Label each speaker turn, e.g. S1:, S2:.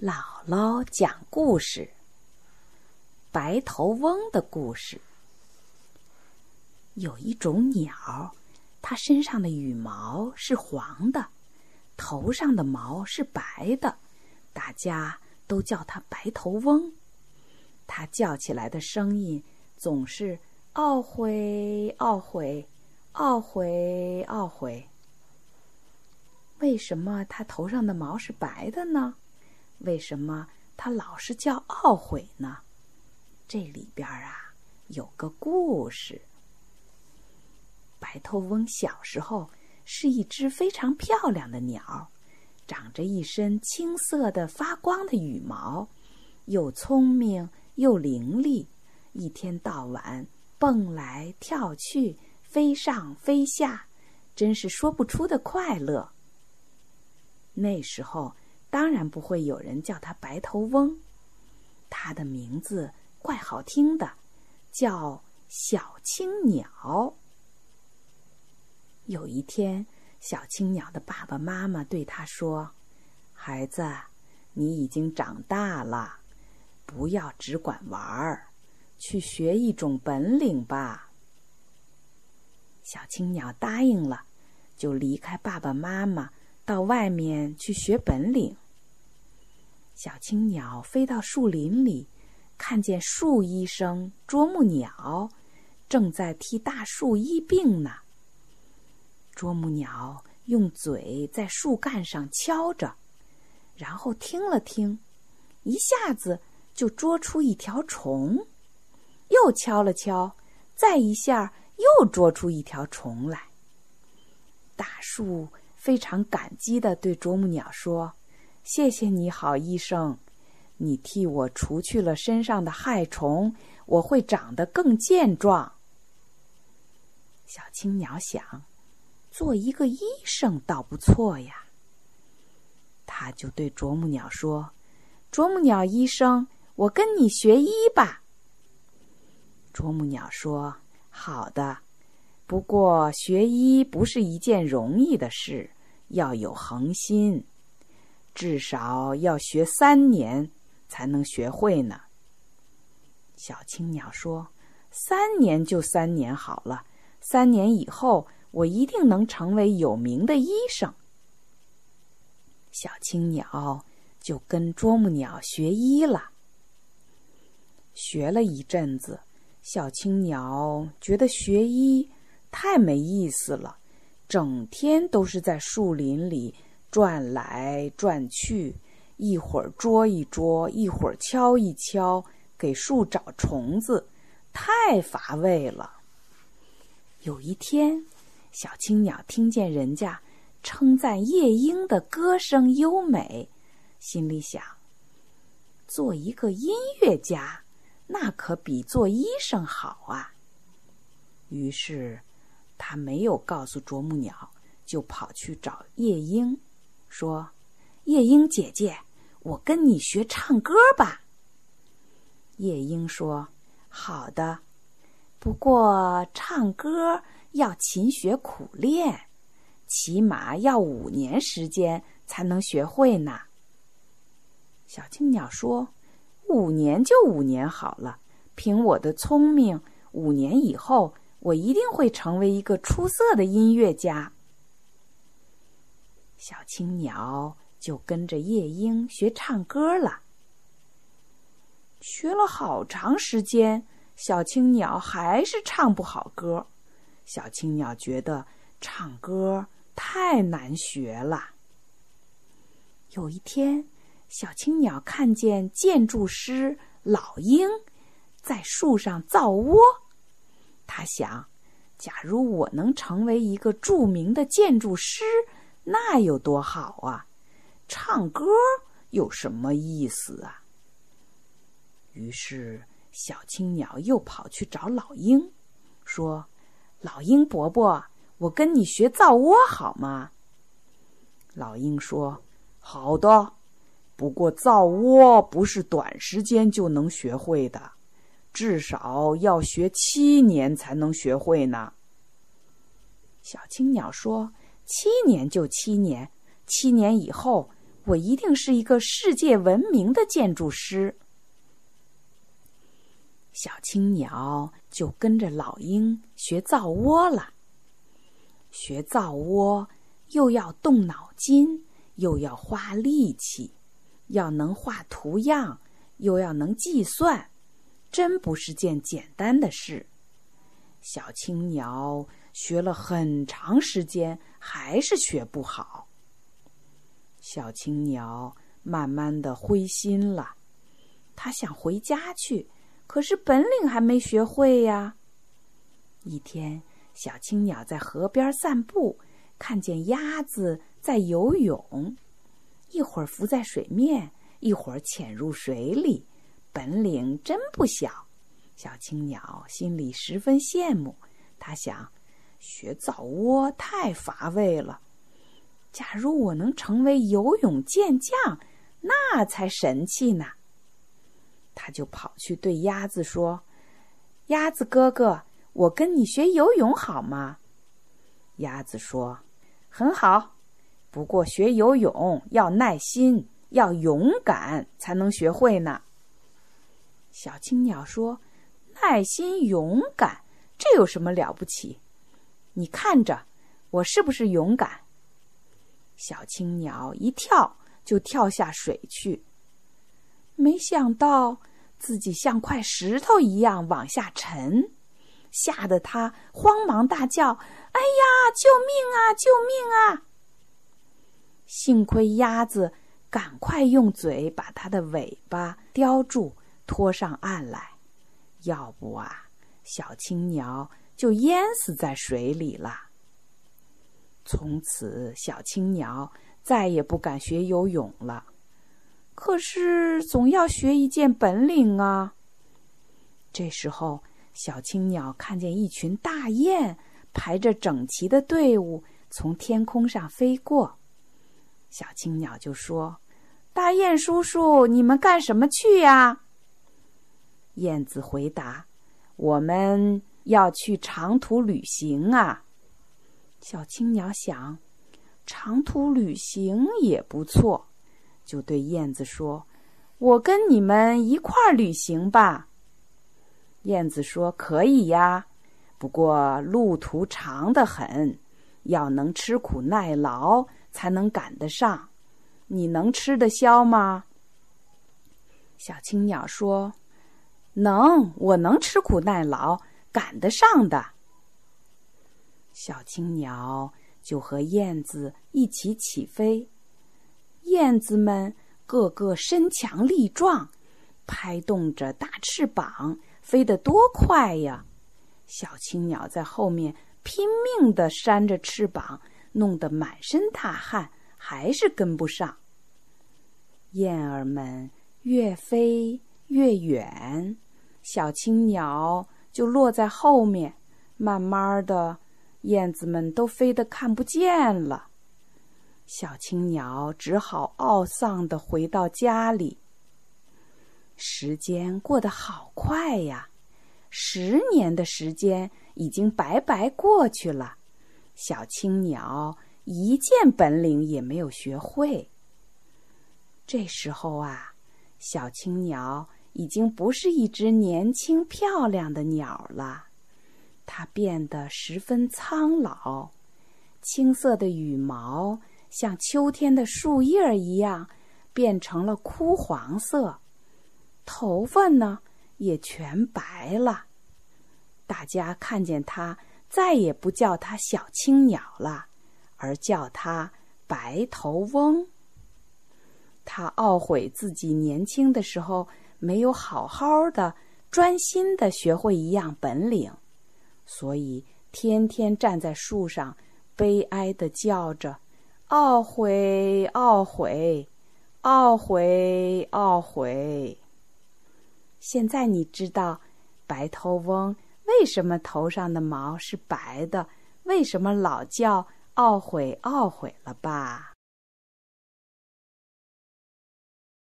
S1: 姥姥讲故事：白头翁的故事。有一种鸟，它身上的羽毛是黄的，头上的毛是白的，大家都叫它白头翁。它叫起来的声音总是“懊悔，懊悔，懊悔，懊悔”。为什么它头上的毛是白的呢？为什么他老是叫懊悔呢？这里边啊有个故事。白头翁小时候是一只非常漂亮的鸟，长着一身青色的发光的羽毛，又聪明又伶俐，一天到晚蹦来跳去，飞上飞下，真是说不出的快乐。那时候。当然不会有人叫它白头翁，它的名字怪好听的，叫小青鸟。有一天，小青鸟的爸爸妈妈对他说：“孩子，你已经长大了，不要只管玩儿，去学一种本领吧。”小青鸟答应了，就离开爸爸妈妈。到外面去学本领。小青鸟飞到树林里，看见树医生啄木鸟正在替大树医病呢。啄木鸟用嘴在树干上敲着，然后听了听，一下子就捉出一条虫，又敲了敲，再一下又捉出一条虫来。大树。非常感激的对啄木鸟说：“谢谢你好医生，你替我除去了身上的害虫，我会长得更健壮。”小青鸟想，做一个医生倒不错呀。他就对啄木鸟说：“啄木鸟医生，我跟你学医吧。”啄木鸟说：“好的。”不过，学医不是一件容易的事，要有恒心，至少要学三年才能学会呢。小青鸟说：“三年就三年好了，三年以后我一定能成为有名的医生。”小青鸟就跟啄木鸟学医了。学了一阵子，小青鸟觉得学医。太没意思了，整天都是在树林里转来转去，一会儿捉一捉，一会儿敲一敲，给树找虫子，太乏味了。有一天，小青鸟听见人家称赞夜莺的歌声优美，心里想：做一个音乐家，那可比做医生好啊。于是。他没有告诉啄木鸟，就跑去找夜莺，说：“夜莺姐姐，我跟你学唱歌吧。”夜莺说：“好的，不过唱歌要勤学苦练，起码要五年时间才能学会呢。”小青鸟说：“五年就五年好了，凭我的聪明，五年以后。”我一定会成为一个出色的音乐家。小青鸟就跟着夜莺学唱歌了。学了好长时间，小青鸟还是唱不好歌。小青鸟觉得唱歌太难学了。有一天，小青鸟看见建筑师老鹰在树上造窝。他想，假如我能成为一个著名的建筑师，那有多好啊！唱歌有什么意思啊？于是，小青鸟又跑去找老鹰，说：“老鹰伯伯，我跟你学造窝好吗？”老鹰说：“好的，不过造窝不是短时间就能学会的。”至少要学七年才能学会呢。小青鸟说：“七年就七年，七年以后我一定是一个世界闻名的建筑师。”小青鸟就跟着老鹰学造窝了。学造窝，又要动脑筋，又要花力气，要能画图样，又要能计算，真不是件简单的事。小青鸟学了很长时间，还是学不好。小青鸟慢慢的灰心了，它想回家去，可是本领还没学会呀。一天。小青鸟在河边散步，看见鸭子在游泳，一会儿浮在水面，一会儿潜入水里，本领真不小。小青鸟心里十分羡慕，它想：学造窝太乏味了，假如我能成为游泳健将，那才神气呢。它就跑去对鸭子说：“鸭子哥哥。”我跟你学游泳好吗？鸭子说：“很好，不过学游泳要耐心，要勇敢，才能学会呢。”小青鸟说：“耐心、勇敢，这有什么了不起？你看着，我是不是勇敢？”小青鸟一跳就跳下水去，没想到自己像块石头一样往下沉。吓得他慌忙大叫：“哎呀，救命啊！救命啊！”幸亏鸭子赶快用嘴把它的尾巴叼住，拖上岸来，要不啊，小青鸟就淹死在水里了。从此，小青鸟再也不敢学游泳了。可是，总要学一件本领啊。这时候。小青鸟看见一群大雁排着整齐的队伍从天空上飞过，小青鸟就说：“大雁叔叔，你们干什么去呀？”燕子回答：“我们要去长途旅行啊。”小青鸟想：“长途旅行也不错。”就对燕子说：“我跟你们一块儿旅行吧。”燕子说：“可以呀，不过路途长得很，要能吃苦耐劳才能赶得上。你能吃得消吗？”小青鸟说：“能，我能吃苦耐劳，赶得上的。”小青鸟就和燕子一起起飞，燕子们个个身强力壮，拍动着大翅膀。飞得多快呀！小青鸟在后面拼命地扇着翅膀，弄得满身大汗，还是跟不上。燕儿们越飞越远，小青鸟就落在后面。慢慢的，燕子们都飞得看不见了。小青鸟只好懊丧地回到家里。时间过得好快呀，十年的时间已经白白过去了，小青鸟一件本领也没有学会。这时候啊，小青鸟已经不是一只年轻漂亮的鸟了，它变得十分苍老，青色的羽毛像秋天的树叶一样，变成了枯黄色。头发呢，也全白了。大家看见它，再也不叫它小青鸟了，而叫它白头翁。他懊悔自己年轻的时候没有好好的、专心的学会一样本领，所以天天站在树上，悲哀的叫着：“懊悔，懊悔，懊悔，懊悔。”现在你知道白头翁为什么头上的毛是白的，为什么老叫懊悔懊悔了吧？